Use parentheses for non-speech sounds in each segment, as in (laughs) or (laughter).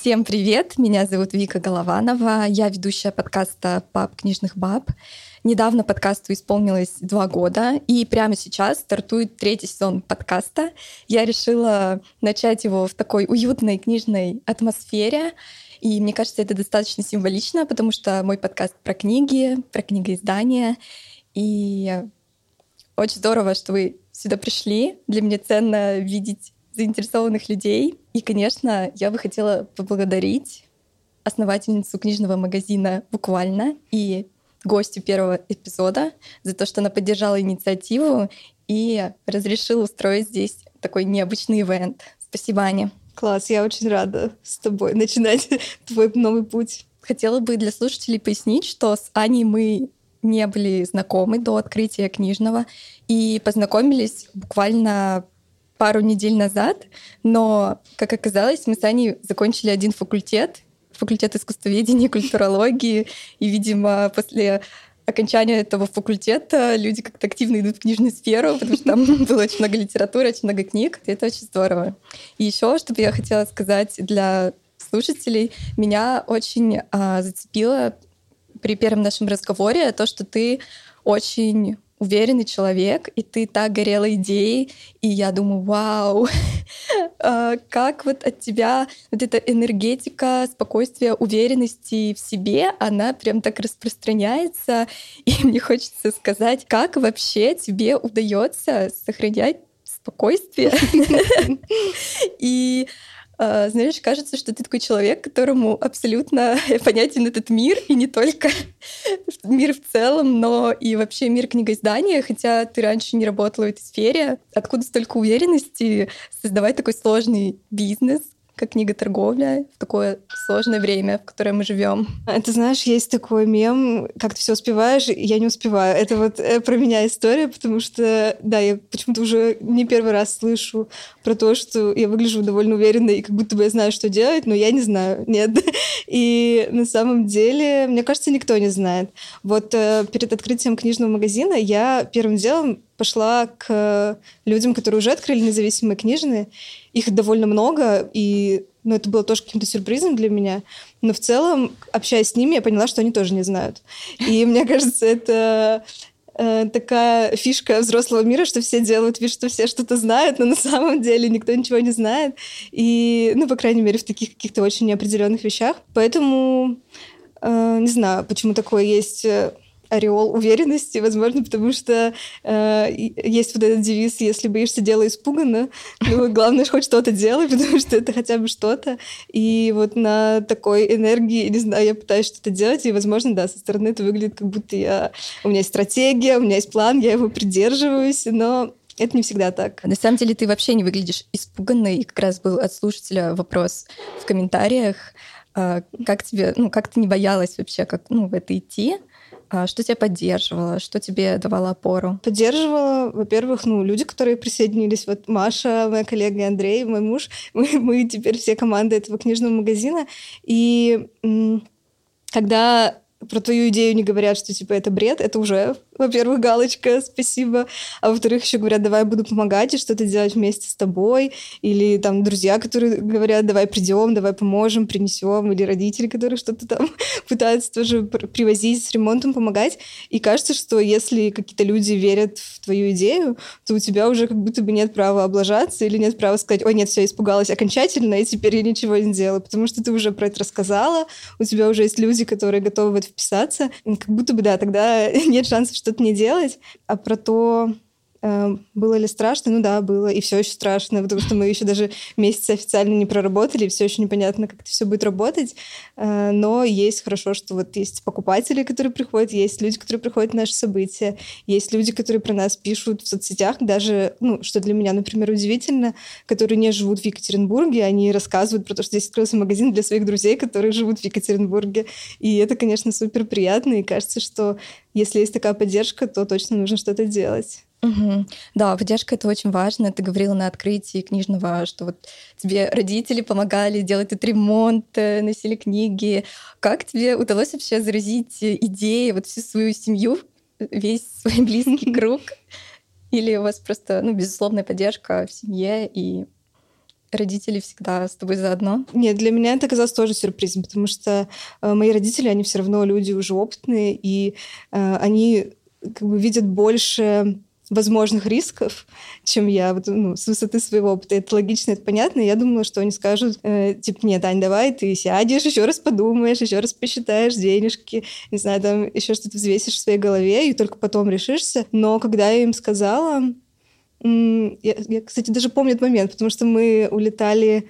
Всем привет! Меня зовут Вика Голованова. Я ведущая подкаста «Пап книжных баб». Недавно подкасту исполнилось два года, и прямо сейчас стартует третий сезон подкаста. Я решила начать его в такой уютной книжной атмосфере. И мне кажется, это достаточно символично, потому что мой подкаст про книги, про книгоиздания. И очень здорово, что вы сюда пришли. Для меня ценно видеть заинтересованных людей. И, конечно, я бы хотела поблагодарить основательницу книжного магазина «Буквально» и гостю первого эпизода за то, что она поддержала инициативу и разрешила устроить здесь такой необычный ивент. Спасибо, Аня. Класс, я очень рада с тобой начинать (laughs) твой новый путь. Хотела бы для слушателей пояснить, что с Аней мы не были знакомы до открытия книжного и познакомились буквально пару недель назад, но, как оказалось, мы с Аней закончили один факультет, факультет искусствоведения и культурологии, и, видимо, после окончания этого факультета люди как-то активно идут в книжную сферу, потому что там (laughs) было очень много литературы, очень много книг, и это очень здорово. И еще, что бы я хотела сказать для слушателей, меня очень а, зацепило при первом нашем разговоре то, что ты очень уверенный человек, и ты так горела идеей, и я думаю, вау, (laughs) а, как вот от тебя вот эта энергетика, спокойствие, уверенности в себе, она прям так распространяется, (laughs) и мне хочется сказать, как вообще тебе удается сохранять спокойствие? (laughs) И знаешь, кажется, что ты такой человек, которому абсолютно (laughs) понятен этот мир, и не только (laughs) мир в целом, но и вообще мир книгоиздания, хотя ты раньше не работала в этой сфере. Откуда столько уверенности создавать такой сложный бизнес, как книга-торговля в такое сложное время, в которое мы живем. Это знаешь, есть такой мем, как ты все успеваешь, я не успеваю. Это вот э, про меня история, потому что, да, я почему-то уже не первый раз слышу про то, что я выгляжу довольно уверенно и как будто бы я знаю, что делать, но я не знаю, (laughs) нет. И на самом деле, мне кажется, никто не знает. Вот э, перед открытием книжного магазина я первым делом пошла к людям, которые уже открыли независимые книжные. Их довольно много, и ну, это было тоже каким-то сюрпризом для меня. Но в целом, общаясь с ними, я поняла, что они тоже не знают. И (laughs) мне кажется, это э, такая фишка взрослого мира, что все делают вид, что все что-то знают, но на самом деле никто ничего не знает. И, ну, по крайней мере, в таких каких-то очень неопределенных вещах. Поэтому, э, не знаю, почему такое есть э, ореол уверенности, возможно, потому что э, есть вот этот девиз «если боишься, делай испуганно». Ну, главное хоть что-то делай, (laughs) потому что это хотя бы что-то. И вот на такой энергии, не знаю, я пытаюсь что-то делать, и, возможно, да, со стороны это выглядит, как будто я... у меня есть стратегия, у меня есть план, я его придерживаюсь, но это не всегда так. На самом деле ты вообще не выглядишь испуганной. И как раз был от слушателя вопрос в комментариях. А, как тебе, ну, как ты не боялась вообще, как, ну, в это идти? А что тебя поддерживало? Что тебе давало опору? Поддерживала, во-первых, ну, люди, которые присоединились. Вот Маша, моя коллега Андрей, мой муж. (laughs) Мы, мы теперь все команды этого книжного магазина. И когда про твою идею не говорят, что типа это бред, это уже во-первых, галочка, спасибо. А во-вторых, еще говорят, давай буду помогать и что-то делать вместе с тобой. Или там друзья, которые говорят, давай придем, давай поможем, принесем. Или родители, которые что-то там (laughs) пытаются тоже привозить с ремонтом, помогать. И кажется, что если какие-то люди верят в твою идею, то у тебя уже как будто бы нет права облажаться или нет права сказать, ой, нет, все, испугалась окончательно, и теперь я ничего не делаю. Потому что ты уже про это рассказала, у тебя уже есть люди, которые готовы в это вписаться. Как будто бы, да, тогда (laughs) нет шансов, что что-то не делать, а про то, было ли страшно? Ну да, было. И все еще страшно, потому что мы еще даже месяц официально не проработали, и все еще непонятно, как это все будет работать. Э, но есть хорошо, что вот есть покупатели, которые приходят, есть люди, которые приходят на наши события, есть люди, которые про нас пишут в соцсетях, даже, ну, что для меня, например, удивительно, которые не живут в Екатеринбурге, они рассказывают про то, что здесь открылся магазин для своих друзей, которые живут в Екатеринбурге. И это, конечно, супер приятно, и кажется, что если есть такая поддержка, то точно нужно что-то делать. Угу. Да, поддержка это очень важно. Ты говорила на открытии книжного, что вот тебе родители помогали делать этот ремонт, э, носили книги. Как тебе удалось вообще заразить идеи, вот всю свою семью, весь (laughs) свой близкий (laughs) круг? Или у вас просто, ну, безусловная поддержка в семье и родители всегда с тобой заодно? Нет, для меня это оказалось тоже сюрпризом, потому что э, мои родители, они все равно люди уже опытные, и э, они как бы видят больше возможных рисков, чем я, вот, ну, с высоты своего опыта. Это логично, это понятно. Я думала, что они скажут, э, типа, нет, Ань, давай ты сядешь, еще раз подумаешь, еще раз посчитаешь денежки, не знаю, там еще что-то взвесишь в своей голове, и только потом решишься. Но когда я им сказала, я, я, кстати, даже помню этот момент, потому что мы улетали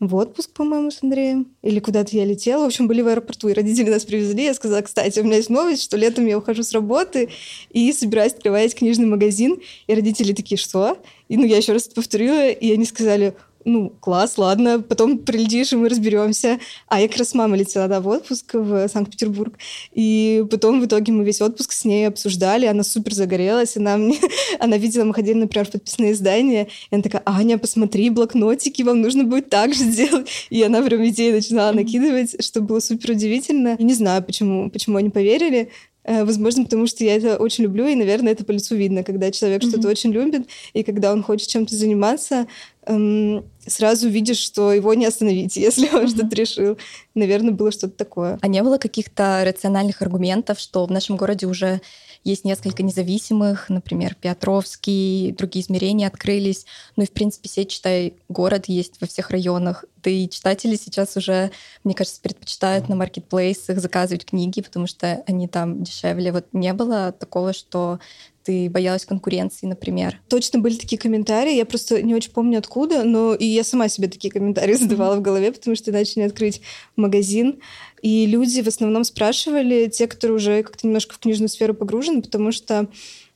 в отпуск, по-моему, с Андреем. Или куда-то я летела. В общем, были в аэропорту, и родители нас привезли. Я сказала, кстати, у меня есть новость, что летом я ухожу с работы и собираюсь открывать книжный магазин. И родители такие, что? И ну, я еще раз повторила, и они сказали, ну, класс, ладно, потом прилетишь, и мы разберемся. А я как раз с мамой летела, да, в отпуск в Санкт-Петербург. И потом в итоге мы весь отпуск с ней обсуждали, она супер загорелась, она мне, (laughs) она видела, мы ходили, например, в подписные издания, и она такая, Аня, посмотри, блокнотики, вам нужно будет так же (laughs) сделать. И она прям идеи начинала накидывать, что было супер удивительно. И не знаю, почему, почему они поверили, Э, возможно, потому что я это очень люблю, и, наверное, это по лицу видно, когда человек mm-hmm. что-то очень любит, и когда он хочет чем-то заниматься, эм, сразу видишь, что его не остановить, (laughs) если он mm-hmm. что-то решил. Наверное, было что-то такое. А не было каких-то рациональных аргументов, что в нашем городе уже есть несколько независимых, например, Петровский, другие измерения открылись. Ну и, в принципе, сеть «Читай город» есть во всех районах. Да и читатели сейчас уже, мне кажется, предпочитают на маркетплейсах заказывать книги, потому что они там дешевле. Вот не было такого, что ты боялась конкуренции, например? Точно были такие комментарии, я просто не очень помню откуда, но и я сама себе такие комментарии задавала в голове, потому что иначе не открыть магазин. И люди в основном спрашивали, те, которые уже как-то немножко в книжную сферу погружены, потому что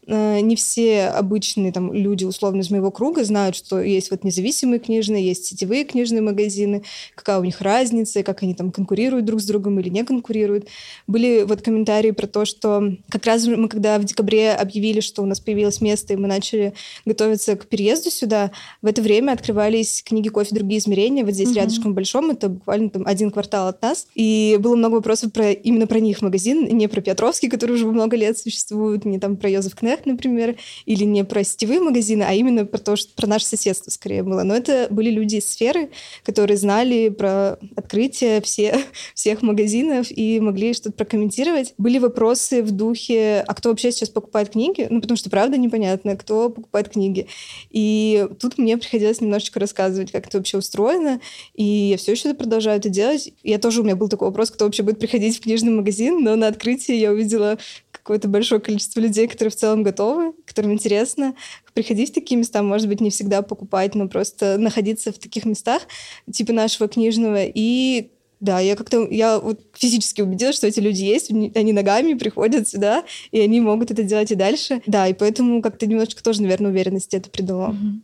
не все обычные там, люди, условно, из моего круга знают, что есть вот независимые книжные, есть сетевые книжные магазины, какая у них разница, как они там конкурируют друг с другом или не конкурируют. Были вот комментарии про то, что как раз мы, когда в декабре объявили, что у нас появилось место, и мы начали готовиться к переезду сюда, в это время открывались книги «Кофе. Другие измерения». Вот здесь угу. рядышком в Большом, это буквально там один квартал от нас. И было много вопросов про именно про них магазин, не про Петровский, который уже много лет существует, не там про Йозеф Кнех, Кнех, например, или не про сетевые магазины, а именно про то, что про наше соседство скорее было. Но это были люди из сферы, которые знали про открытие все, (laughs) всех магазинов и могли что-то прокомментировать. Были вопросы в духе, а кто вообще сейчас покупает книги? Ну, потому что, правда, непонятно, кто покупает книги. И тут мне приходилось немножечко рассказывать, как это вообще устроено, и я все еще продолжаю это делать. Я тоже, у меня был такой вопрос, кто вообще будет приходить в книжный магазин, но на открытии я увидела какое-то большое количество людей, которые в целом готовы, которым интересно приходить в такие места, может быть, не всегда покупать, но просто находиться в таких местах, типа нашего книжного, и да, я как-то, я вот физически убедилась, что эти люди есть, они ногами приходят сюда, и они могут это делать и дальше. Да, и поэтому как-то немножечко тоже, наверное, уверенности это придало. Mm-hmm.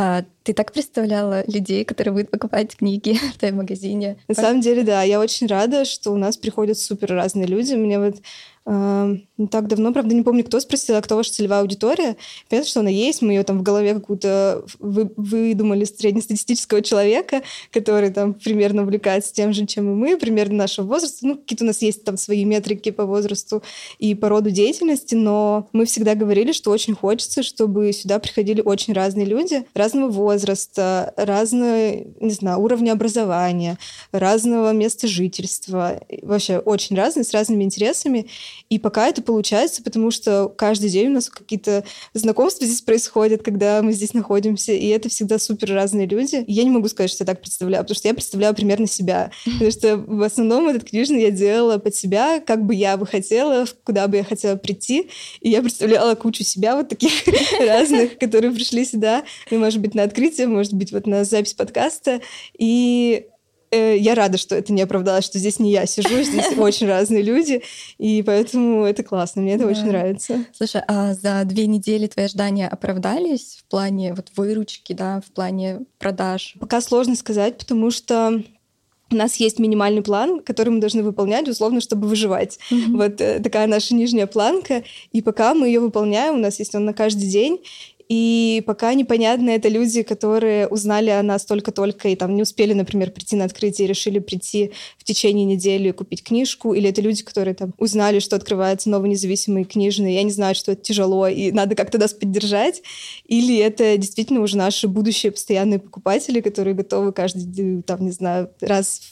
А ты так представляла людей, которые будут покупать книги (laughs) в твоем магазине? На самом деле, да. Я очень рада, что у нас приходят супер разные люди. Мне вот не так давно, правда, не помню, кто спросил, а кто ваша целевая аудитория. Понятно, что она есть, мы ее там в голове какую-то вы, выдумали среднестатистического человека, который там примерно увлекается тем же, чем и мы, примерно нашего возраста. Ну, какие-то у нас есть там свои метрики по возрасту и по роду деятельности, но мы всегда говорили, что очень хочется, чтобы сюда приходили очень разные люди, разного возраста, разного, не знаю, уровня образования, разного места жительства, вообще очень разные, с разными интересами. И пока это получается, потому что каждый день у нас какие-то знакомства здесь происходят, когда мы здесь находимся, и это всегда супер разные люди. И я не могу сказать, что я так представляю, потому что я представляю примерно себя. Потому что в основном этот книжный я делала под себя, как бы я бы хотела, куда бы я хотела прийти. И я представляла кучу себя вот таких (laughs) разных, которые пришли сюда, ну, может быть, на открытие, может быть, вот на запись подкаста. И я рада, что это не оправдалось, что здесь не я сижу, здесь (laughs) очень разные люди, и поэтому это классно, мне это да. очень нравится. Слушай, а за две недели твои ожидания оправдались в плане вот выручки, да, в плане продаж? Пока сложно сказать, потому что у нас есть минимальный план, который мы должны выполнять, условно, чтобы выживать. Mm-hmm. Вот э, такая наша нижняя планка. И пока мы ее выполняем, у нас есть он на каждый день, И пока непонятно, это люди, которые узнали о нас только-только и там не успели, например, прийти на открытие и решили прийти в течение недели купить книжку, или это люди, которые там узнали, что открывается новый независимый книжный, и они знают, что это тяжело, и надо как-то нас поддержать, или это действительно уже наши будущие постоянные покупатели, которые готовы каждый, там, не знаю, раз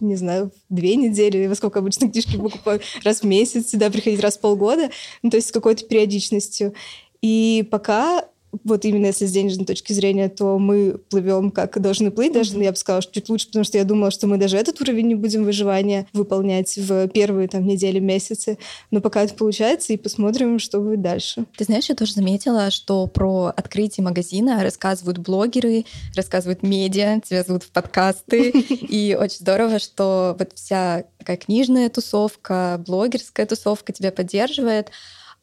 не знаю, две недели, во сколько обычно книжки покупают, раз в месяц, сюда приходить раз в полгода, ну, то есть с какой-то периодичностью. И пока вот именно если с денежной точки зрения, то мы плывем как должны плыть, даже я бы сказала, что чуть лучше, потому что я думала, что мы даже этот уровень не будем выживания выполнять в первые там недели, месяцы. Но пока это получается, и посмотрим, что будет дальше. Ты знаешь, я тоже заметила, что про открытие магазина рассказывают блогеры, рассказывают медиа, тебя зовут в подкасты. (laughs) И очень здорово, что вот вся такая книжная тусовка, блогерская тусовка тебя поддерживает.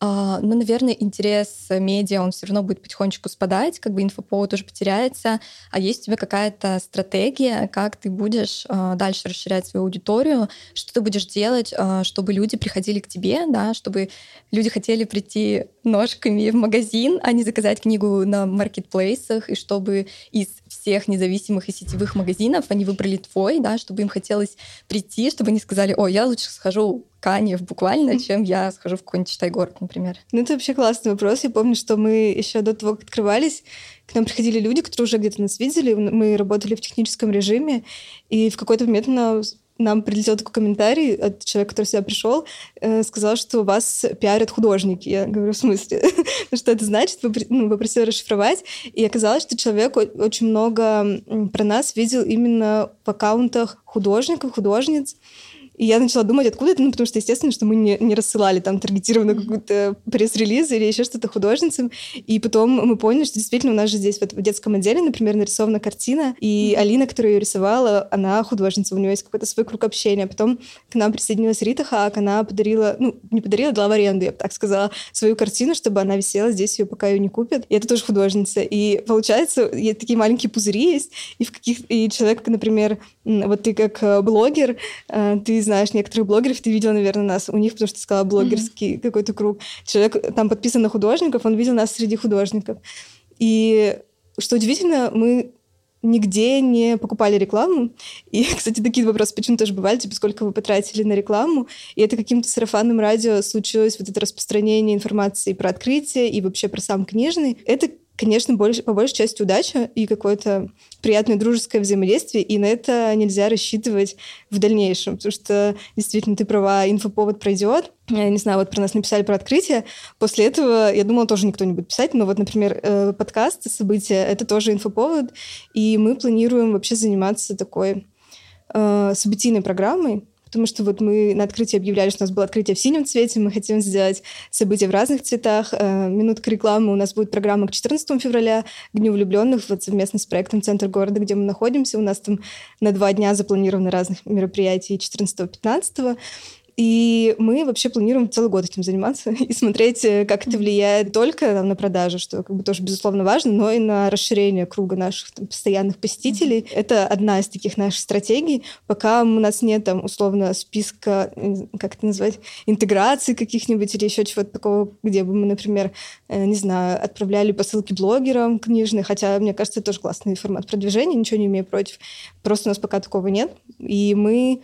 А, ну, наверное, интерес медиа, он все равно будет потихонечку спадать, как бы инфоповод уже потеряется. А есть у тебя какая-то стратегия, как ты будешь а, дальше расширять свою аудиторию, что ты будешь делать, а, чтобы люди приходили к тебе, да, чтобы люди хотели прийти ножками в магазин, а не заказать книгу на маркетплейсах, и чтобы из всех независимых и сетевых магазинов они выбрали твой, да, чтобы им хотелось прийти, чтобы они сказали, о, я лучше схожу Канев буквально, чем я схожу в какой-нибудь Читай-город, например? Ну, это вообще классный вопрос. Я помню, что мы еще до того, как открывались, к нам приходили люди, которые уже где-то нас видели. Мы работали в техническом режиме, и в какой-то момент на нам прилетел такой комментарий от человека, который сюда пришел, э, сказал, что вас пиарят художники. Я говорю, в смысле? (laughs) Ну, что это значит? Ну, попросила расшифровать. И оказалось, что человек очень много про нас видел именно в аккаунтах художников, художниц. И я начала думать, откуда это, ну, потому что, естественно, что мы не, не рассылали там таргетированную какую-то пресс-релиз или еще что-то художницам. И потом мы поняли, что действительно у нас же здесь вот в детском отделе, например, нарисована картина, и Алина, которая ее рисовала, она художница, у нее есть какой-то свой круг общения. Потом к нам присоединилась Рита Хак, она подарила, ну, не подарила, дала в аренду, я бы так сказала, свою картину, чтобы она висела здесь, ее пока ее не купят. И это тоже художница. И получается, такие маленькие пузыри есть, и в каких и человек, например, вот ты как э, блогер, э, ты знаешь некоторых блогеров, ты видел, наверное, нас у них, потому что ты сказала блогерский mm-hmm. какой-то круг. Человек там подписан на художников, он видел нас среди художников. И что удивительно, мы нигде не покупали рекламу. И, (laughs) кстати, такие вопросы почему тоже бывали, типа, сколько вы потратили на рекламу. И это каким-то сарафанным радио случилось вот это распространение информации про открытие и вообще про сам книжный. Это конечно, больше, по большей части удача и какое-то приятное дружеское взаимодействие, и на это нельзя рассчитывать в дальнейшем, потому что действительно ты права, инфоповод пройдет. Я не знаю, вот про нас написали про открытие. После этого, я думала, тоже никто не будет писать, но вот, например, э, подкасты, события, это тоже инфоповод, и мы планируем вообще заниматься такой э, событийной программой, потому что вот мы на открытии объявляли, что у нас было открытие в синем цвете, мы хотим сделать события в разных цветах. Э, минутка рекламы, у нас будет программа к 14 февраля, к Дню влюбленных, вот совместно с проектом «Центр города», где мы находимся. У нас там на два дня запланированы разных мероприятий 14-15. И мы вообще планируем целый год этим заниматься (laughs) и смотреть, э, как это влияет только там, на продажу, что как бы тоже безусловно важно, но и на расширение круга наших там, постоянных посетителей. Mm-hmm. Это одна из таких наших стратегий. Пока у нас нет там условно списка, как это назвать, интеграции каких-нибудь или еще чего-то такого, где бы мы, например, э, не знаю, отправляли посылки блогерам книжные, хотя, мне кажется, это тоже классный формат продвижения, ничего не имею против. Просто у нас пока такого нет. И мы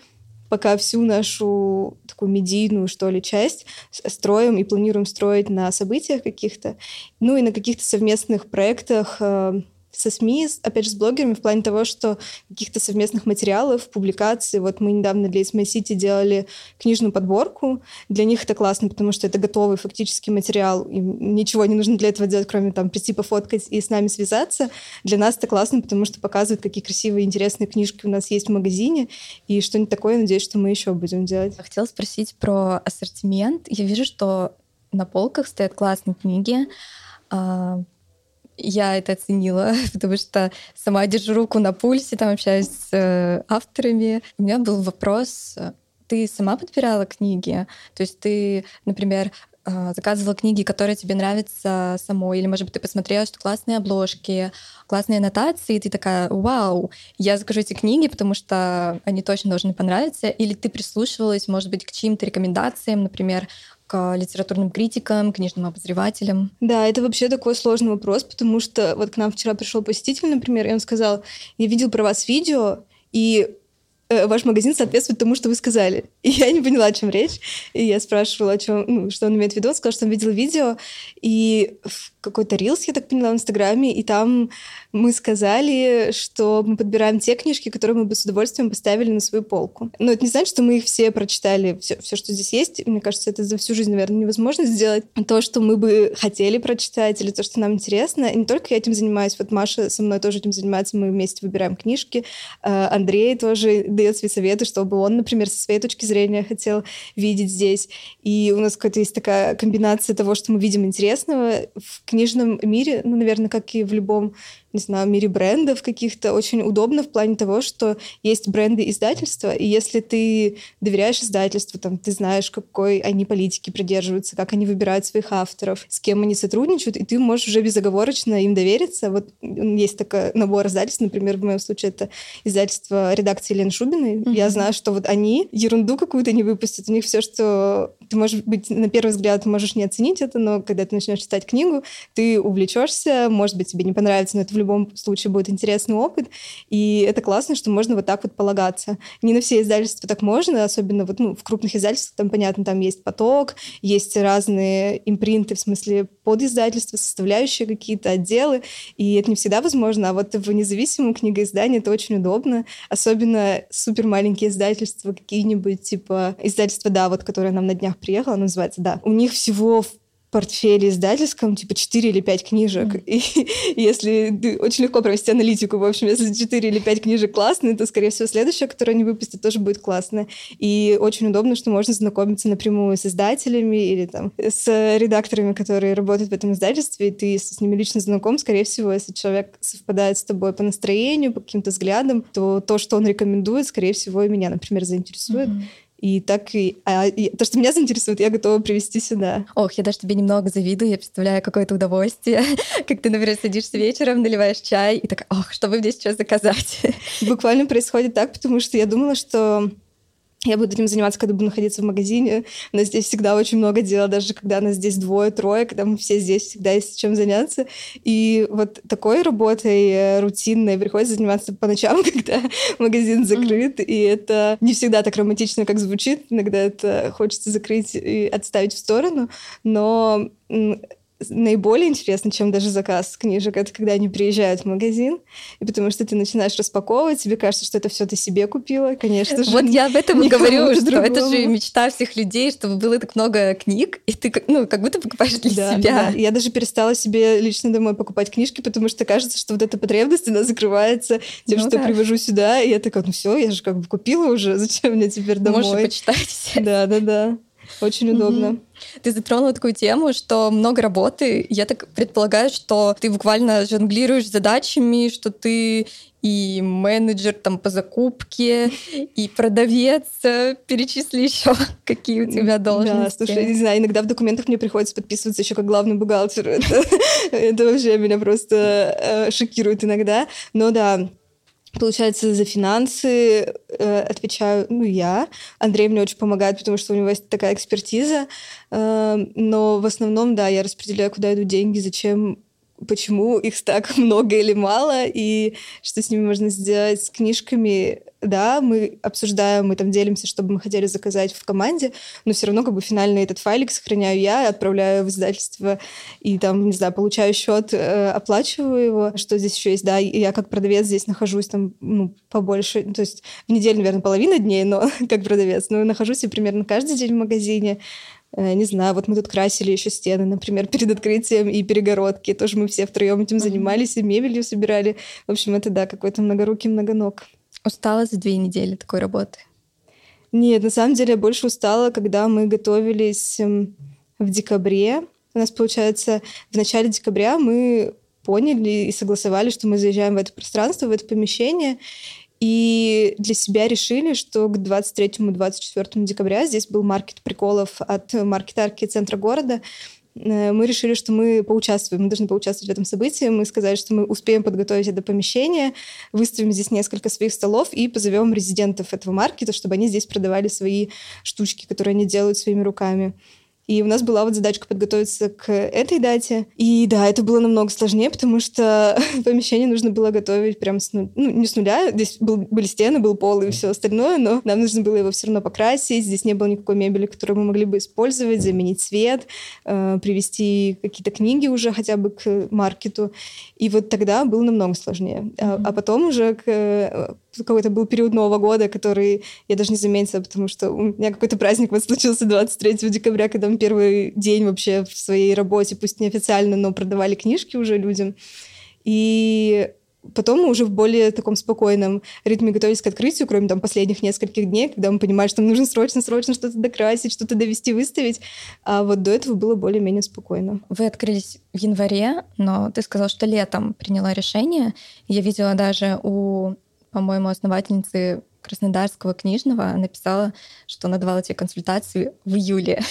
пока всю нашу такую медийную, что ли, часть строим и планируем строить на событиях каких-то, ну и на каких-то совместных проектах э, со СМИ, опять же, с блогерами, в плане того, что каких-то совместных материалов, публикаций. Вот мы недавно для It's City делали книжную подборку. Для них это классно, потому что это готовый фактически материал. Им ничего не нужно для этого делать, кроме там прийти пофоткать и с нами связаться. Для нас это классно, потому что показывают, какие красивые, интересные книжки у нас есть в магазине. И что-нибудь такое, надеюсь, что мы еще будем делать. Хотела спросить про ассортимент. Я вижу, что на полках стоят классные книги. Я это оценила, (laughs) потому что сама держу руку на пульсе, там общаюсь с э, авторами. У меня был вопрос, ты сама подбирала книги? То есть ты, например, э, заказывала книги, которые тебе нравятся самой, или, может быть, ты посмотрела, что классные обложки, классные аннотации, и ты такая, вау, я закажу эти книги, потому что они точно должны понравиться, или ты прислушивалась, может быть, к чьим-то рекомендациям, например, к литературным критикам, книжным обозревателям? Да, это вообще такой сложный вопрос, потому что вот к нам вчера пришел посетитель, например, и он сказал, я видел про вас видео, и э, ваш магазин соответствует тому, что вы сказали. (laughs) И я не поняла, о чем речь. И я спрашивала, о чем, ну, что он имеет в виду. Он сказал, что он видел видео, и какой-то рилс, я так поняла, в Инстаграме, и там мы сказали, что мы подбираем те книжки, которые мы бы с удовольствием поставили на свою полку. Но это не значит, что мы их все прочитали, все, все, что здесь есть. Мне кажется, это за всю жизнь, наверное, невозможно сделать. То, что мы бы хотели прочитать, или то, что нам интересно. И не только я этим занимаюсь, вот Маша со мной тоже этим занимается, мы вместе выбираем книжки. А, Андрей тоже дает свои советы, чтобы он, например, со своей точки зрения хотел видеть здесь. И у нас какая-то есть такая комбинация того, что мы видим интересного в книжном мире, ну, наверное, как и в любом не знаю, мире брендов каких-то очень удобно в плане того, что есть бренды издательства, и если ты доверяешь издательству, там, ты знаешь, какой они политики придерживаются, как они выбирают своих авторов, с кем они сотрудничают, и ты можешь уже безоговорочно им довериться. Вот есть такой набор издательств, например, в моем случае это издательство редакции Елены Шубиной. Mm-hmm. Я знаю, что вот они ерунду какую-то не выпустят. У них все, что ты, может быть, на первый взгляд можешь не оценить это, но когда ты начнешь читать книгу, ты увлечешься, может быть, тебе не понравится, но это в любом случае будет интересный опыт, и это классно, что можно вот так вот полагаться. Не на все издательства так можно, особенно вот ну, в крупных издательствах, там, понятно, там есть поток, есть разные импринты, в смысле подиздательства, составляющие какие-то отделы, и это не всегда возможно, а вот в независимом книгоиздании это очень удобно, особенно супер маленькие издательства, какие-нибудь типа издательства, да, вот, которое нам на днях приехало, называется, да, у них всего в портфеле издательском, типа 4 или 5 книжек. Mm. И (laughs) если очень легко провести аналитику, в общем, если 4 или 5 книжек классные, то, скорее всего, следующая, которую они выпустят, тоже будет классная. И очень удобно, что можно знакомиться напрямую с издателями или там с редакторами, которые работают в этом издательстве, и ты с ними лично знаком, скорее всего, если человек совпадает с тобой по настроению, по каким-то взглядам, то то, что он рекомендует, скорее всего, и меня, например, заинтересует. Mm-hmm. И так и, а, и то, что меня заинтересует, я готова привести сюда. Ох, я даже тебе немного завидую, я представляю какое-то удовольствие, (laughs) как ты, например, садишься вечером, наливаешь чай и так, ох, что вы мне сейчас заказать? Буквально происходит так, потому что я думала, что я буду этим заниматься, когда буду находиться в магазине. У нас здесь всегда очень много дела, даже когда нас здесь двое-трое, когда мы все здесь, всегда есть чем заняться. И вот такой работой э, рутинной приходится заниматься по ночам, (laughs) когда магазин закрыт, mm-hmm. и это не всегда так романтично, как звучит. Иногда это хочется закрыть и отставить в сторону, но наиболее интересно, чем даже заказ книжек, это когда они приезжают в магазин, и потому что ты начинаешь распаковывать, тебе кажется, что это все ты себе купила, конечно же. Вот я об этом и говорю, что другому. это же мечта всех людей, чтобы было так много книг, и ты ну, как будто покупаешь для да, себя. Да. Я даже перестала себе лично домой покупать книжки, потому что кажется, что вот эта потребность, она закрывается тем, ну, что да. я привожу сюда, и я такая, ну все, я же как бы купила уже, (laughs) зачем мне теперь домой? Можешь почитать. Да, да, да. Очень удобно. Ты затронула такую тему, что много работы. Я так предполагаю, что ты буквально жонглируешь задачами, что ты и менеджер там по закупке, и продавец. Перечисли еще, (laughs) какие у тебя должности. Да, слушай, не знаю, иногда в документах мне приходится подписываться еще как главный бухгалтер. (laughs) Это, это вообще меня просто э, шокирует иногда. Но да, Получается, за финансы э, отвечаю ну, я. Андрей мне очень помогает, потому что у него есть такая экспертиза. Э, но в основном, да, я распределяю, куда идут деньги, зачем почему их так (laughs) много или мало, и что с ними можно сделать с книжками. Да, мы обсуждаем, мы там делимся, что бы мы хотели заказать в команде, но все равно как бы финальный этот файлик сохраняю я, отправляю в издательство и там, не знаю, получаю счет, э, оплачиваю его. Что здесь еще есть? Да, я как продавец здесь нахожусь там ну, побольше, то есть в неделю, наверное, половина дней, но (laughs) как продавец, но нахожусь я примерно каждый день в магазине, Э, не знаю, вот мы тут красили еще стены, например, (laughs) перед открытием и перегородки. Тоже мы все втроем этим занимались и мебелью собирали. В общем, это, да, какой-то многорукий многоног. Устала за две недели такой работы? Нет, на самом деле я больше устала, когда мы готовились эм, в декабре. У нас, получается, в начале декабря мы поняли и согласовали, что мы заезжаем в это пространство, в это помещение, И для себя решили, что к 23-24 декабря здесь был маркет приколов от маркетарки центра города. Э, мы решили, что мы поучаствуем, мы должны поучаствовать в этом событии. Мы сказали, что мы успеем подготовить это помещение, выставим здесь несколько своих столов и позовем резидентов этого маркета, чтобы они здесь продавали свои штучки, которые они делают своими руками. И у нас была вот задачка подготовиться к этой дате. И да, это было намного сложнее, потому что (laughs) помещение нужно было готовить прям с нуля. Ну, не с нуля, здесь был, были стены, был пол и все остальное, но нам нужно было его все равно покрасить. Здесь не было никакой мебели, которую мы могли бы использовать, заменить цвет, э, привести какие-то книги уже хотя бы к маркету. И вот тогда было намного сложнее. А, а потом уже к э, какой-то был период Нового года, который я даже не заметила, потому что у меня какой-то праздник вот случился 23 декабря, когда мы первый день вообще в своей работе, пусть неофициально, но продавали книжки уже людям. И Потом мы уже в более таком спокойном ритме готовились к открытию, кроме там последних нескольких дней, когда мы понимали, что нам нужно срочно-срочно что-то докрасить, что-то довести, выставить. А вот до этого было более-менее спокойно. Вы открылись в январе, но ты сказал, что летом приняла решение. Я видела даже у по-моему, основательницы Краснодарского книжного написала, что она давала тебе консультации в июле.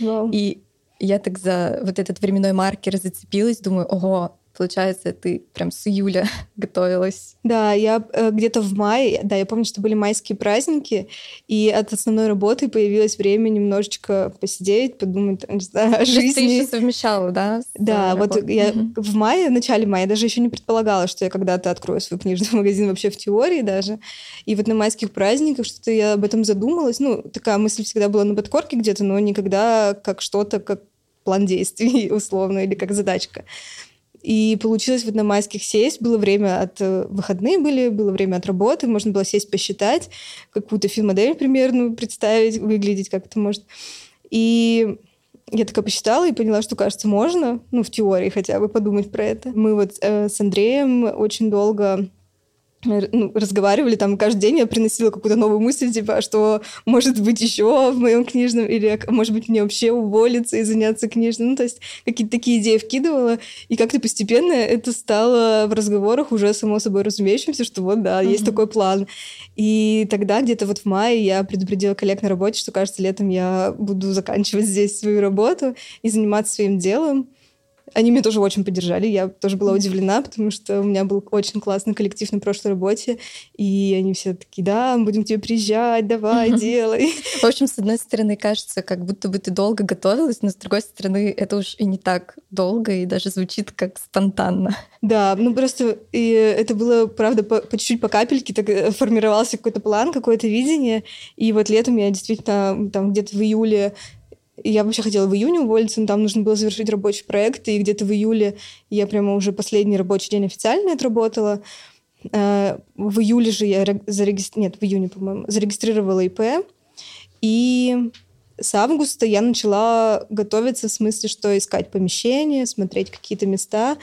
Wow. И я так за вот этот временной маркер зацепилась, думаю, ого, Получается, ты прям с июля (laughs) готовилась. Да, я э, где-то в мае, да, я помню, что были майские праздники, и от основной работы появилось время немножечко посидеть, подумать, не знаю, о жизни. Ты еще совмещала, да? Да, вот я в мае, в начале мая, даже еще не предполагала, что я когда-то открою свой книжный (laughs) магазин вообще в теории даже. И вот на майских праздниках что-то я об этом задумалась. Ну, такая мысль всегда была на подкорке где-то, но никогда как что-то, как план действий (laughs) условно или как задачка. И получилось вот на майских сесть. Было время от... Э, выходные были, было время от работы. Можно было сесть посчитать, какую-то филмодель примерно представить, выглядеть как это может. И я такая посчитала и поняла, что, кажется, можно, ну, в теории хотя бы подумать про это. Мы вот э, с Андреем очень долго ну, разговаривали, там каждый день я приносила какую-то новую мысль, типа, что может быть еще в моем книжном, или может быть мне вообще уволиться и заняться книжным. Ну, то есть какие-то такие идеи вкидывала, и как-то постепенно это стало в разговорах уже само собой разумеющимся, что вот, да, mm-hmm. есть такой план. И тогда где-то вот в мае я предупредила коллег на работе, что, кажется, летом я буду заканчивать здесь свою работу и заниматься своим делом. Они меня тоже очень поддержали. Я тоже была удивлена, потому что у меня был очень классный коллектив на прошлой работе. И они все такие, да, мы будем к тебе приезжать, давай, делай. В общем, с одной стороны, кажется, как будто бы ты долго готовилась, но с другой стороны, это уж и не так долго, и даже звучит как спонтанно. Да, ну просто и это было, правда, по, по чуть-чуть по капельке так э, формировался какой-то план, какое-то видение. И вот летом я действительно там где-то в июле я вообще хотела в июне уволиться, но там нужно было завершить рабочий проект, и где-то в июле я прямо уже последний рабочий день официально отработала. Э, в июле же я зарегистрировала, нет, в июне, по-моему, зарегистрировала ИП, и с августа я начала готовиться в смысле, что искать помещение, смотреть какие-то места,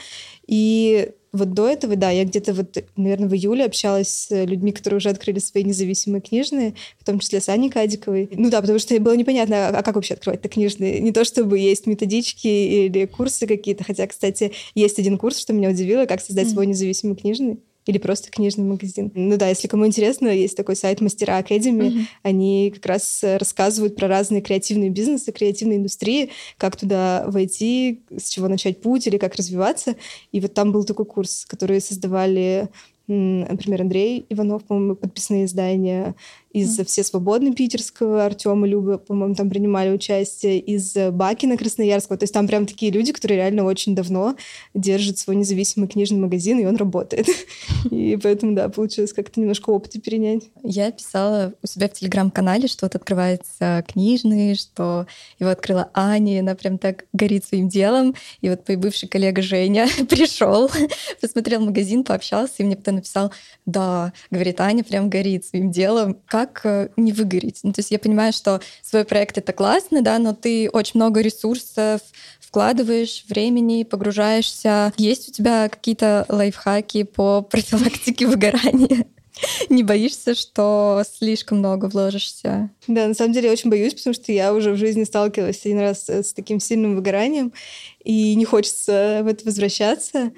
и вот до этого, да, я где-то вот, наверное, в июле общалась с людьми, которые уже открыли свои независимые книжные, в том числе с Аней Кадиковой. Ну да, потому что было непонятно, а как вообще открывать-то книжные. Не то чтобы есть методички или курсы какие-то, хотя, кстати, есть один курс, что меня удивило, как создать mm-hmm. свой независимый книжный или просто книжный магазин. Ну да, если кому интересно, есть такой сайт Мастера Академи. Mm-hmm. Они как раз рассказывают про разные креативные бизнесы, креативные индустрии, как туда войти, с чего начать путь или как развиваться. И вот там был такой курс, который создавали например, Андрей Иванов, по-моему, подписные издания из mm. «Все свободны» питерского, Артема Люба, по-моему, там принимали участие, из Бакина Красноярского. То есть там прям такие люди, которые реально очень давно держат свой независимый книжный магазин, и он работает. (laughs) И поэтому, да, получилось как-то немножко опыта перенять. Я писала у себя в телеграм-канале, что вот открывается книжный, что его открыла Аня, она прям так горит своим делом. И вот мой бывший коллега Женя (laughs) пришел, посмотрел магазин, пообщался, и мне потом написал, да, говорит, Аня прям горит своим делом. Как э, не выгореть? Ну, то есть я понимаю, что свой проект — это классно, да, но ты очень много ресурсов вкладываешь времени, погружаешься. Есть у тебя какие-то лайфхаки по (laughs) профилактике выгорания? (laughs) Не боишься, что слишком много вложишься? Да, на самом деле я очень боюсь, потому что я уже в жизни сталкивалась один раз с таким сильным выгоранием, и не хочется в это возвращаться.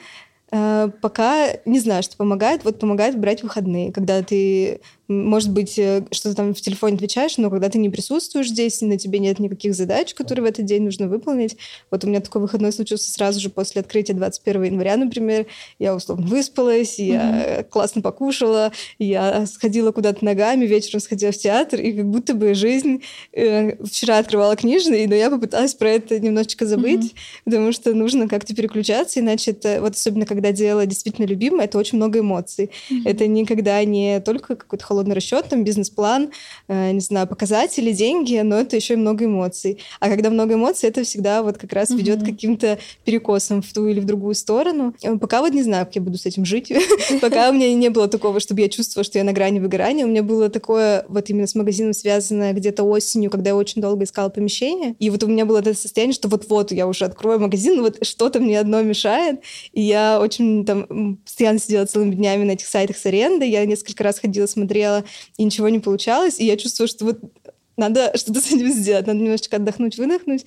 Э, пока не знаю, что помогает. Вот помогает брать выходные, когда ты может быть, э, что-то там в телефоне отвечаешь, но когда ты не присутствуешь здесь, на тебе нет никаких задач, которые в этот день нужно выполнить. Вот у меня такой выходной случился сразу же после открытия 21 января, например. Я условно выспалась, mm-hmm. я классно покушала, я сходила куда-то ногами, вечером сходила в театр, и как будто бы жизнь... Э, вчера открывала книжный, но я попыталась про это немножечко забыть, mm-hmm. потому что нужно как-то переключаться, иначе это, вот особенно когда дело действительно любимое, это очень много эмоций. Mm-hmm. Это никогда не только какой-то холодный расчет, там бизнес-план, э, не знаю, показатели, деньги, но это еще и много эмоций. А когда много эмоций, это всегда вот как раз mm-hmm. ведет к каким-то перекосам в ту или в другую сторону. Э, пока вот не знаю, как я буду с этим жить. (laughs) Пока у меня не было такого, чтобы я чувствовала, что я на грани выгорания. У меня было такое вот именно с магазином связанное где-то осенью, когда я очень долго искала помещение. И вот у меня было это состояние, что вот-вот я уже открою магазин, вот что-то мне одно мешает. И я очень там постоянно сидела целыми днями на этих сайтах с арендой. Я несколько раз ходила, смотрела смотрела, и ничего не получалось. И я чувствую, что вот надо что-то с этим сделать, надо немножечко отдохнуть, выдохнуть.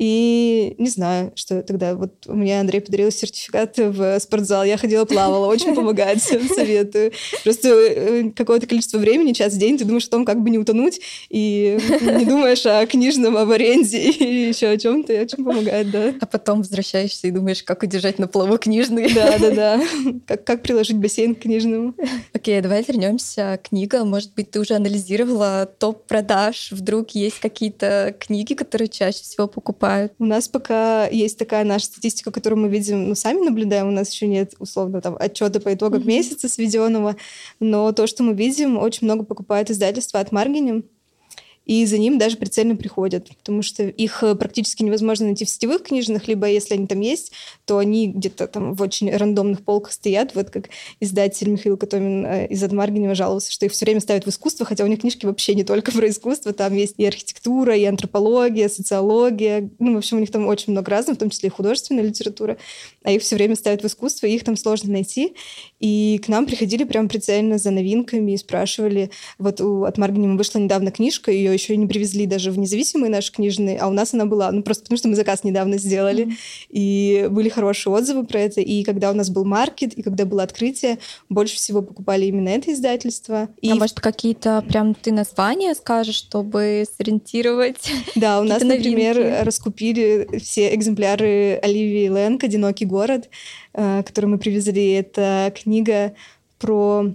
И не знаю, что тогда. Вот у меня Андрей подарил сертификат в спортзал. Я ходила, плавала. Очень помогает, всем советую. Просто э, какое-то количество времени, час в день, ты думаешь о том, как бы не утонуть, и не думаешь о книжном, об аренде и еще о чем-то. И очень помогает, да. А потом возвращаешься и думаешь, как удержать на плаву книжный. Да, да, да. Как, как приложить бассейн к книжному. Окей, okay, давай вернемся к книгам. Может быть, ты уже анализировала топ продаж? Вдруг есть какие-то книги, которые чаще всего покупают покупают. У нас пока есть такая наша статистика, которую мы видим, ну, сами наблюдаем, у нас еще нет, условно, там, отчета по итогам mm-hmm. месяца сведенного, но то, что мы видим, очень много покупают издательства от Маргини, и за ним даже прицельно приходят, потому что их э, практически невозможно найти в сетевых книжных, либо если они там есть, то они где-то там в очень рандомных полках стоят, вот как издатель Михаил Котомин э, из Адмаргинева жаловался, что их все время ставят в искусство, хотя у них книжки вообще не только (laughs) про искусство, там есть и архитектура, и антропология, социология, ну, в общем, у них там очень много разного, в том числе и художественная литература, а их все время ставят в искусство, и их там сложно найти. И к нам приходили прям прицельно за новинками и спрашивали, вот у, от Маргинева вышла недавно книжка, ее еще не привезли даже в независимые наши книжные, а у нас она была, ну просто потому что мы заказ недавно сделали, mm-hmm. и были хорошие отзывы про это, и когда у нас был маркет, и когда было открытие, больше всего покупали именно это издательство. И а может какие-то прям ты названия скажешь, чтобы сориентировать? Да, у нас, например, раскупили все экземпляры Оливии Лэнг «Одинокий город», э, который мы привезли. Это книга про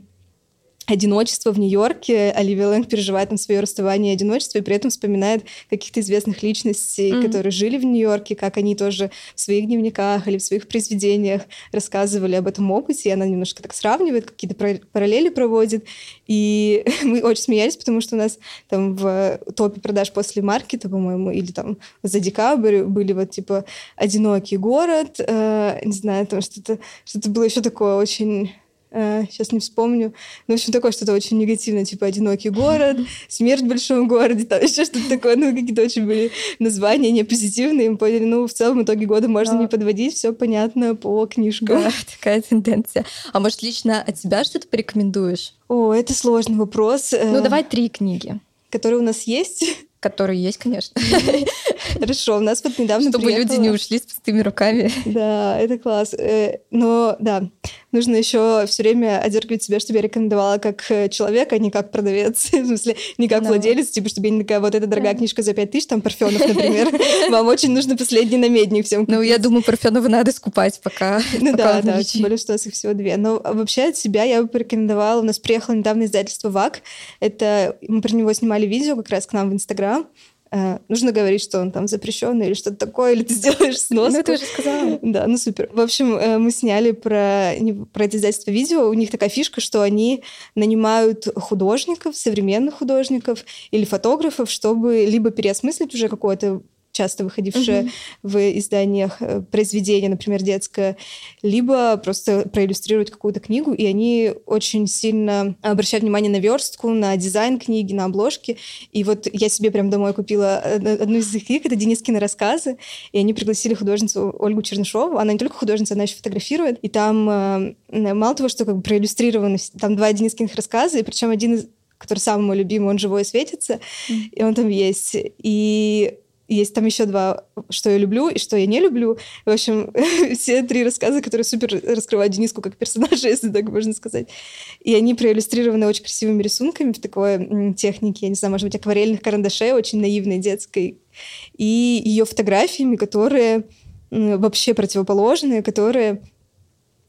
одиночество в Нью-Йорке. Оливия Лэнг переживает там свое расставание и одиночество, и при этом вспоминает каких-то известных личностей, mm-hmm. которые жили в Нью-Йорке, как они тоже в своих дневниках или в своих произведениях рассказывали об этом опыте, и она немножко так сравнивает, какие-то параллели проводит. И (laughs) мы очень смеялись, потому что у нас там в топе продаж после маркета, по-моему, или там за декабрь были вот типа «Одинокий город», э, не знаю, там что-то что было еще такое очень сейчас э, не вспомню. Ну, в общем, такое что-то очень негативное, типа «Одинокий город», «Смерть в большом городе», там (laughs) еще что-то такое. Ну, какие-то очень были названия не позитивные. Мы поняли, ну, в целом итоге года можно да. не подводить, все понятно по книжкам. Да, (laughs) такая тенденция. А может, лично от себя что-то порекомендуешь? О, это сложный вопрос. Ну, давай три книги. Которые у нас есть которые есть, конечно. Хорошо, у нас вот недавно Чтобы приехала... люди не ушли с пустыми руками. Да, это класс. Э, но да, нужно еще все время одергивать себя, чтобы я рекомендовала как э, человек, а не как продавец. (laughs) В смысле, не как владелец, типа, чтобы я не такая, вот эта дорогая книжка за 5 тысяч, там, Парфенов, например. (laughs) Вам очень нужно последний намедник всем Ну, я думаю, Парфенова надо скупать пока. Ну да, да, тем более, что у нас их всего две. Но вообще от себя я бы порекомендовала, у нас приехало недавно издательство ВАК. Это, мы про него снимали видео как раз к нам в Инстаграм. Э, нужно говорить, что он там запрещенный или что-то такое, или ты (laughs) сделаешь снос. Ну, ты уже сказала. Да, ну супер. В общем, э, мы сняли про, про это издательство видео. У них такая фишка, что они нанимают художников, современных художников или фотографов, чтобы либо переосмыслить уже какое-то часто выходившее угу. в изданиях э, произведение, например, детское, либо просто проиллюстрировать какую-то книгу, и они очень сильно обращают внимание на верстку, на дизайн книги, на обложки. И вот я себе прям домой купила одну из их книг, это Денискины рассказы, и они пригласили художницу Ольгу Чернышову. Она не только художница, она еще фотографирует. И там э, мало того, что как бы проиллюстрированы, там два Денискиных рассказа, и причем один из который самый мой любимый, он живой светится, mm. и он там есть. И есть там еще два, что я люблю и что я не люблю. В общем, (laughs) все три рассказа, которые супер раскрывают Дениску как персонажа, (laughs) если так можно сказать. И они проиллюстрированы очень красивыми рисунками в такой технике, я не знаю, может быть, акварельных карандашей, очень наивной детской. И ее фотографиями, которые вообще противоположные, которые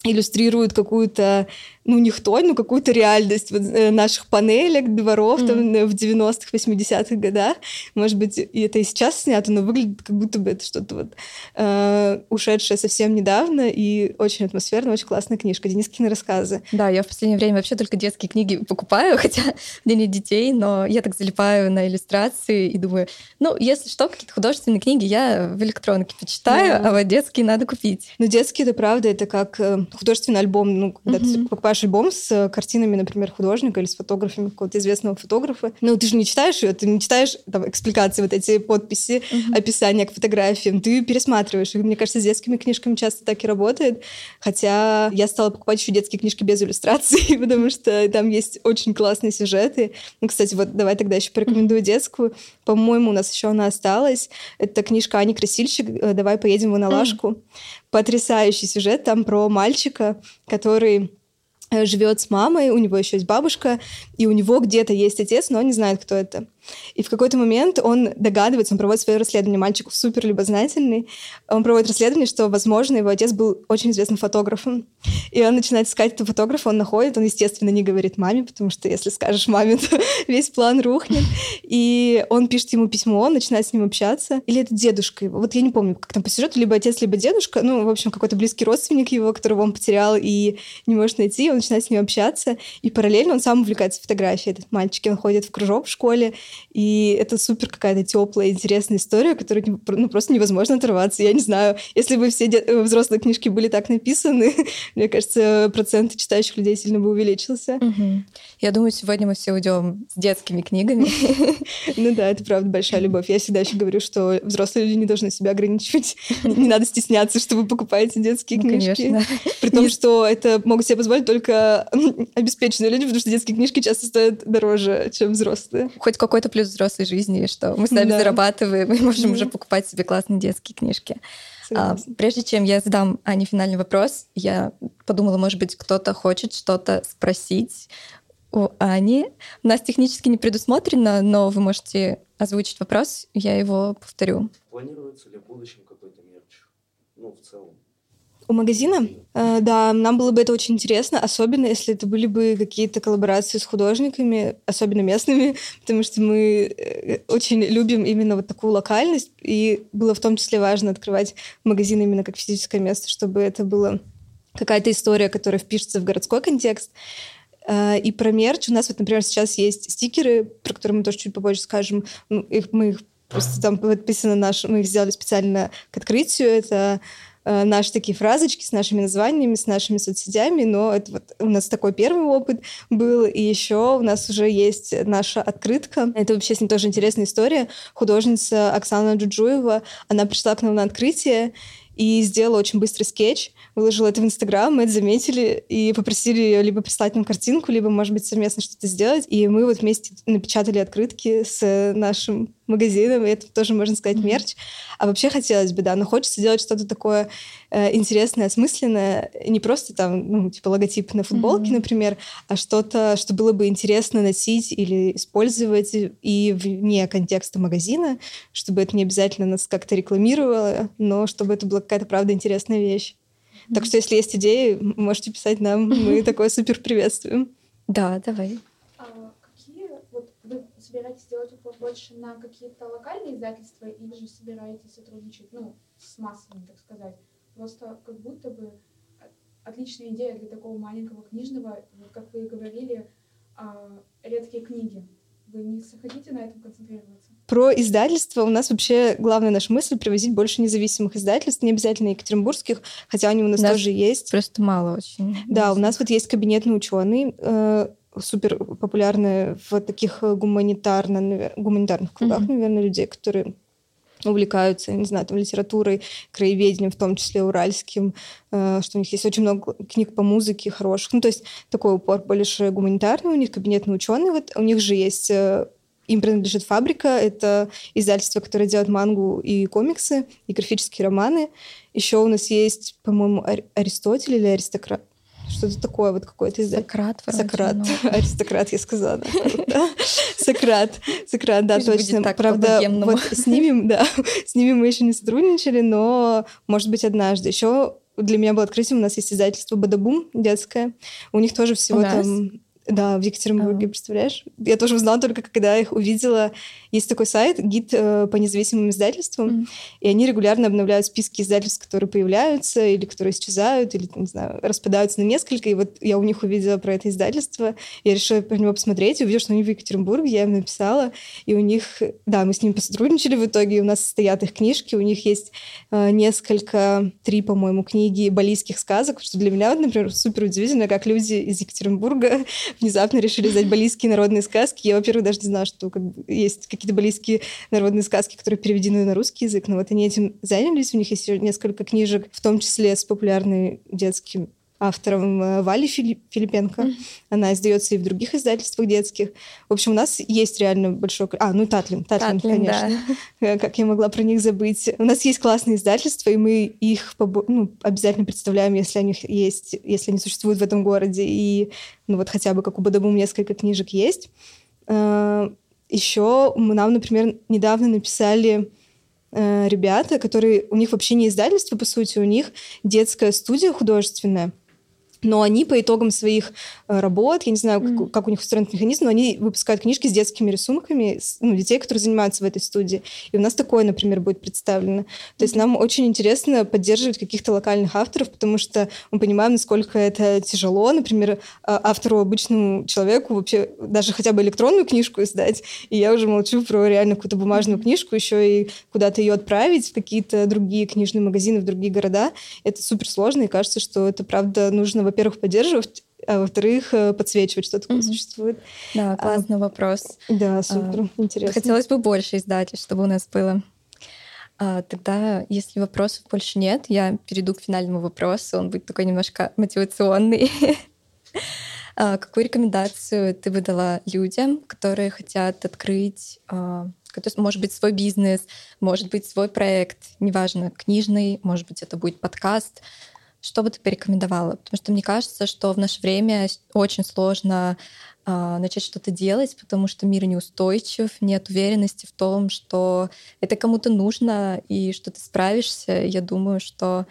иллюстрируют какую-то ну, не хтонь, но какую-то реальность вот, э, наших панелек, дворов mm. там в 90-х, 80-х годах. Может быть, и это и сейчас снято, но выглядит как будто бы это что-то вот э, ушедшее совсем недавно и очень атмосферно, очень классная книжка. Денискины рассказы. Да, я в последнее время вообще только детские книги покупаю, (laughs) хотя у меня нет детей, но я так залипаю на иллюстрации и думаю, ну, если что, какие-то художественные книги я в электронке почитаю, yeah. а вот детские надо купить. Ну, детские, это правда, это как э, художественный альбом, ну, когда mm-hmm. ты покупаешь покупаешь альбом с э, картинами, например, художника или с фотографами какого-то известного фотографа, ну, ты же не читаешь ее, ты не читаешь там экспликации, вот эти подписи, uh-huh. описания к фотографиям, ты пересматриваешь. И мне кажется, с детскими книжками часто так и работает. Хотя я стала покупать еще детские книжки без иллюстраций, (laughs) потому что там есть очень классные сюжеты. Ну, кстати, вот давай тогда еще порекомендую детскую. По-моему, у нас еще она осталась. Это книжка Ани Красильщик э, «Давай поедем в Аналашку». Mm. Потрясающий сюжет там про мальчика, который живет с мамой, у него еще есть бабушка, и у него где-то есть отец, но он не знает, кто это. И в какой-то момент он догадывается, он проводит свое расследование, мальчик супер любознательный, он проводит расследование, что, возможно, его отец был очень известным фотографом. И он начинает искать этого фотографа, он находит, он, естественно, не говорит маме, потому что если скажешь маме, (laughs) то весь план рухнет. И он пишет ему письмо, он начинает с ним общаться. Или это дедушка его, вот я не помню, как там по сюжету, либо отец, либо дедушка, ну, в общем, какой-то близкий родственник его, которого он потерял и не может найти, он начинает с ним общаться, и параллельно он сам увлекается фотографией, этот мальчик, он ходит в кружок в школе, и это супер какая-то теплая, интересная история, которую ну, просто невозможно оторваться. Я не знаю, если бы все де- взрослые книжки были так написаны, (laughs) мне кажется, процент читающих людей сильно бы увеличился. Угу. Я думаю, сегодня мы все уйдем с детскими книгами. (laughs) Ну да, это правда большая любовь. Я всегда еще говорю, что взрослые люди не должны себя ограничивать. (laughs) Не надо стесняться, что вы покупаете детские ну, книжки. При том, что это могут себе позволить только обеспеченные люди, потому что детские книжки часто стоят дороже, чем взрослые. Хоть какой-то плюс взрослой жизни, что мы сами да. зарабатываем, мы можем уже покупать себе классные детские книжки. А, прежде чем я задам Ане финальный вопрос, я подумала, может быть, кто-то хочет что-то спросить у Ани. У нас технически не предусмотрено, но вы можете озвучить вопрос, я его повторю. Планируется ли в будущем какой-то мерч? Ну, в целом. У магазина? Э, да, нам было бы это очень интересно, особенно если это были бы какие-то коллаборации с художниками, особенно местными, (laughs) потому что мы э, очень любим именно вот такую локальность, и было в том числе важно открывать магазин именно как физическое место, чтобы это была какая-то история, которая впишется в городской контекст. Э, и про мерч у нас вот, например, сейчас есть стикеры, про которые мы тоже чуть попозже скажем. Их, мы их просто там подписано наш, мы их сделали специально к открытию. Это наши такие фразочки с нашими названиями, с нашими соцсетями, но это вот у нас такой первый опыт был, и еще у нас уже есть наша открытка. Это вообще с ней тоже интересная история. Художница Оксана Джуджуева, она пришла к нам на открытие, и сделала очень быстрый скетч, выложила это в Инстаграм, мы это заметили и попросили ее либо прислать нам картинку, либо, может быть, совместно что-то сделать. И мы вот вместе напечатали открытки с нашим магазином, и это тоже, можно сказать, мерч. А вообще хотелось бы, да, но хочется делать что-то такое э, интересное, осмысленное, не просто там, ну, типа логотип на футболке, mm-hmm. например, а что-то, что было бы интересно носить или использовать и вне контекста магазина, чтобы это не обязательно нас как-то рекламировало, но чтобы это была какая-то, правда, интересная вещь. Mm-hmm. Так что, если есть идеи, можете писать нам, мы (laughs) такое супер приветствуем. Да, давай собираетесь делать упор больше на какие-то локальные издательства или же собираетесь сотрудничать, ну, с массами, так сказать? Просто как будто бы отличная идея для такого маленького книжного, вот как вы и говорили, а, редкие книги. Вы не хотите на этом концентрироваться? Про издательство у нас вообще главная наша мысль привозить больше независимых издательств, не обязательно екатеринбургских, хотя они у нас, у нас тоже есть. Просто мало очень. Да, у нас вот есть кабинетный ученый, э, супер популярны в таких гуманитарно, гуманитарных кругах, mm-hmm. наверное, людей, которые увлекаются, не знаю, там, литературой, краеведением, в том числе уральским, э, что у них есть очень много книг по музыке хороших. Ну, то есть такой упор больше гуманитарный, у них кабинетный ученый, вот у них же есть э, им принадлежит «Фабрика». Это издательство, которое делает мангу и комиксы, и графические романы. Еще у нас есть, по-моему, Аристотель или Аристократ. Что-то такое, вот какое-то издательство. Сократ. Вроде, Сократ. но- (laughs) Аристократ, я сказала. да. Сократ. Сократ, да, Пусть точно. так, Правда, вот с ними, да, (laughs) с ними мы еще не сотрудничали, но, может быть, однажды. Еще для меня было открытием, у нас есть издательство «Бадабум» детское. У них тоже всего У там... Да, в Екатеринбурге, А. представляешь? Я тоже узнала только, когда их увидела. Есть такой сайт, гид э, по независимым издательствам, Мгм. и они регулярно обновляют списки издательств, которые появляются или которые исчезают, или, не знаю, распадаются на несколько. И вот я у них увидела про это издательство, я решила про него посмотреть, увидела, что они в Екатеринбурге, я им написала, и у них, да, мы с ними посотрудничали в итоге, и у нас стоят их книжки, у них есть э, несколько, три, по-моему, книги балийских сказок, что для меня, например, супер удивительно, как люди из Екатеринбурга внезапно решили издать балийские народные сказки. Я, во-первых, даже не знала, что есть какие-то балийские народные сказки, которые переведены на русский язык, но вот они этим занялись, у них есть несколько книжек, в том числе с популярной детским автором э, Вали Фили- Филипенко. Она издается и в других издательствах детских. В общем, у нас есть реально большое... ко- А, ну и Татлин. Татлин, Татлин, да. конечно. Э, Как я могла про них забыть. У нас есть классные издательства, и мы их побо- ну, обязательно представляем, если они есть, если они существуют в этом городе. И ну вот хотя бы как у Бадабум несколько книжек есть. Еще нам, например, недавно написали э, ребята, которые... У них вообще не издательство, по сути, у них детская студия художественная. Но они по итогам своих э, работ, я не знаю, как, Мгм. как у них устроен механизм, но они выпускают книжки с детскими рисунками с- ну, детей, которые занимаются в этой студии. И у нас такое, например, будет представлено. То есть нам очень интересно поддерживать каких-то локальных авторов, потому что мы понимаем, насколько это тяжело. Например, а, автору, обычному человеку вообще даже хотя бы электронную книжку издать. И я уже молчу про реально какую-то бумажную книжку, еще и куда-то ее отправить в какие-то другие книжные магазины, в другие города. Это супер сложно, и кажется, что это, правда, нужно, во-первых, поддерживать, а во-вторых, э, подсвечивать, что такое Мгм. существует. Да, классный вопрос. Да, супер, интересно. Хотелось бы больше издательств, чтобы у нас было. А, тогда, если вопросов больше нет, я перейду к финальному вопросу. Он будет такой немножко мотивационный. (laughs) А, Какую рекомендацию ты бы дала людям, которые хотят открыть, а, может быть, свой бизнес, может быть, свой проект, неважно, книжный, может быть, это будет подкаст. Что бы ты порекомендовала? Потому что мне кажется, что в наше время очень сложно а, начать что-то делать, потому что мир неустойчив, нет уверенности в том, что это кому-то нужно и что ты справишься. Я думаю, что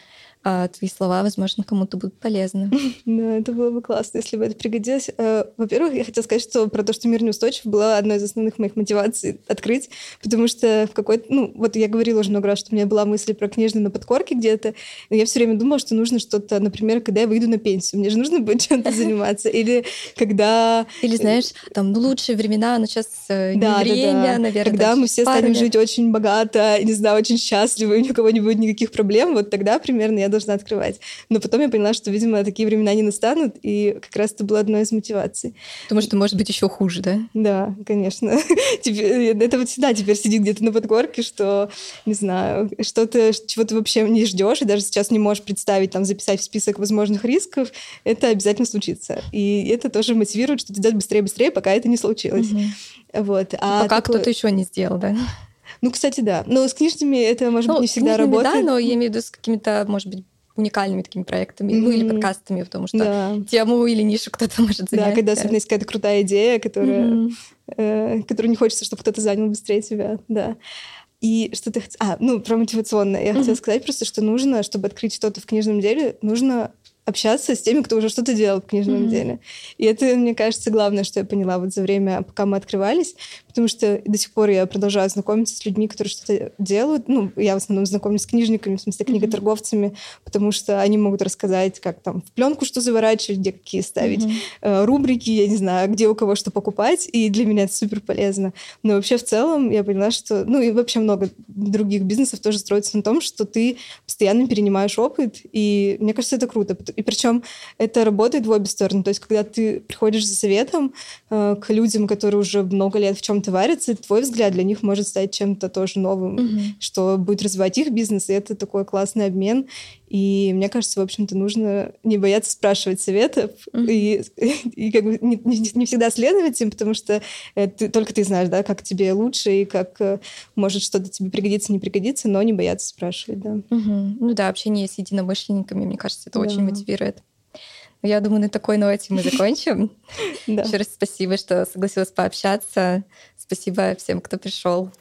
а, твои слова, возможно, кому-то будут полезны. Да, (laughs) это было бы классно, если бы это пригодилось. Э, Во-первых, я хотела сказать, что про то, что мир неустойчив, была одной из основных моих мотиваций открыть, потому что в какой-то... Ну, вот я говорила уже много раз, что у меня была мысль про книжную на подкорке где-то, и я все время думала, что нужно что-то, например, когда я выйду на пенсию, мне же нужно будет чем-то (laughs) заниматься. Или когда... Или, знаешь, там, ну, лучшие времена, но сейчас э, не Да, да, время, да. наверное. Когда мы все станем лет. жить очень богато, не знаю, очень счастливы, у кого не будет никаких проблем, вот тогда примерно я должна открывать. Но потом я поняла, что, видимо, такие времена не настанут, и как раз это было одной из мотиваций. Потому что может быть еще хуже, да? Да, конечно. (laughs) Теперь- Это вот всегда теперь сидит где-то на подкорке, что, не знаю, что-то, чего ты вообще не ждешь, и даже сейчас не можешь представить, там, записать в список возможных рисков, это обязательно случится. И это тоже мотивирует что-то делать быстрее-быстрее, пока это не случилось. Вот. А Пока такое- кто-то еще не сделал, да? Ну, кстати, да. Но с книжными это, может быть, не с всегда книжными, работает. Да, но я имею в виду с какими-то, может быть, уникальными такими проектами, ну или подкастами, потому что Да. тему или нишу кто-то может Да, занять. когда особенно есть какая-то крутая идея, которая, Мгм. э, которую не хочется, чтобы кто-то занял быстрее тебя, да. И что ты хотела... А, ну, про мотивационное. Я хотела Мгм. сказать просто, что нужно, чтобы открыть что-то в книжном деле, нужно общаться с теми, кто уже что-то делал в книжном Мгм. деле. И это, мне кажется, главное, что я поняла вот за время, пока мы открывались, потому что до сих пор я продолжаю знакомиться с людьми, которые что-то делают. Ну, я в основном знакомлюсь с книжниками, в смысле книготорговцами, потому что они могут рассказать, как там в пленку что заворачивать, где какие ставить э, рубрики, я не знаю, где у кого что покупать, и для меня это супер полезно. Но вообще в целом я поняла, что, ну и вообще много других бизнесов тоже строится на том, что ты постоянно перенимаешь опыт, и мне кажется, это круто. И причем это работает в обе стороны. То есть когда ты приходишь за советом э, к людям, которые уже много лет в чем-то варятся, твой взгляд для них может стать чем-то тоже новым, Мгм. что будет развивать их бизнес, и это такой классный обмен. И мне кажется, в общем-то, нужно не бояться спрашивать советов mm-hmm. и, (laughs) и как бы не, не, не всегда следовать им, потому что э, ты, только ты знаешь, да, как тебе лучше и как э, может что-то тебе пригодиться, не пригодиться, но не бояться спрашивать, да. Mm-hmm. Ну да, общение с единомышленниками, мне кажется, это да. очень мотивирует. Я думаю, на такой ноте мы (laughs) закончим. Еще раз спасибо, что согласилась пообщаться. Спасибо всем, кто пришел.